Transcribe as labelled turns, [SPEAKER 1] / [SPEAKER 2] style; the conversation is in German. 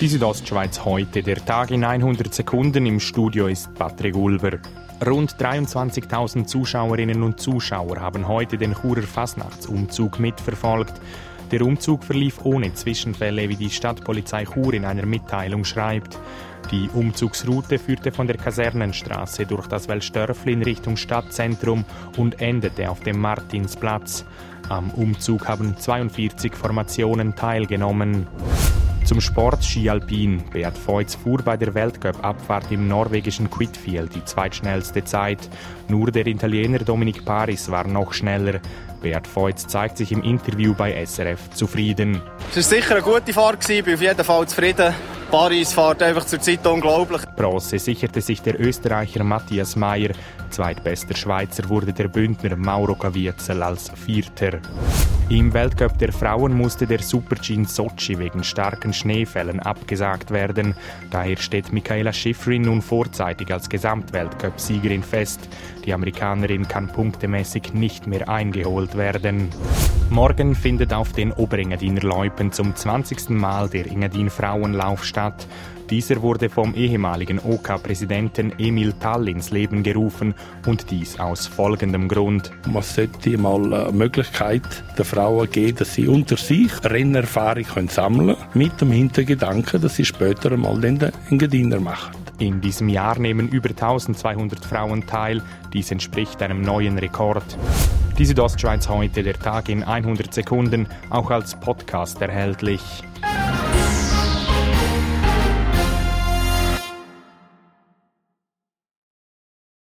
[SPEAKER 1] Die Südostschweiz heute, der Tag in 100 Sekunden. Im Studio ist Patrick Ulber. Rund 23.000 Zuschauerinnen und Zuschauer haben heute den Churer Fasnachtsumzug mitverfolgt. Der Umzug verlief ohne Zwischenfälle, wie die Stadtpolizei Chur in einer Mitteilung schreibt. Die Umzugsroute führte von der Kasernenstraße durch das Wellstörfli in Richtung Stadtzentrum und endete auf dem Martinsplatz. Am Umzug haben 42 Formationen teilgenommen. Zum Sport Ski Alpin. Beat Feutz fuhr bei der Weltcup-Abfahrt im norwegischen Quidfield die zweitschnellste Zeit. Nur der Italiener Dominic Paris war noch schneller. Beat Feutz zeigt sich im Interview bei SRF zufrieden.
[SPEAKER 2] Es war sicher eine gute Fahrt, ich bin auf jeden Fall zufrieden. Paris fährt einfach zur Zeit unglaublich.
[SPEAKER 1] Bronze sicherte sich der Österreicher Matthias Mayer. Zweitbester Schweizer wurde der Bündner Mauro Caviezel als Vierter. Im Weltcup der Frauen musste der Super-G in Sochi wegen starken Schneefällen abgesagt werden. Daher steht Michaela Schifrin nun vorzeitig als Gesamtweltcup-Siegerin fest. Die Amerikanerin kann punktemäßig nicht mehr eingeholt werden. Morgen findet auf den Oberengadiner Loipen zum 20. Mal der Engadin Frauenlauf statt. Dieser wurde vom ehemaligen OK-Präsidenten Emil Tall ins Leben gerufen und dies aus folgendem Grund.
[SPEAKER 3] Man sollte mal eine Möglichkeit der Frauen geben, dass sie unter sich Rennerfahrung können sammeln können, mit dem Hintergedanken, dass sie später einmal den Engadiner machen.
[SPEAKER 1] In diesem Jahr nehmen über 1200 Frauen teil. Dies entspricht einem neuen Rekord. Die Südostschweiz heute, der Tag in 100 Sekunden, auch als Podcast erhältlich.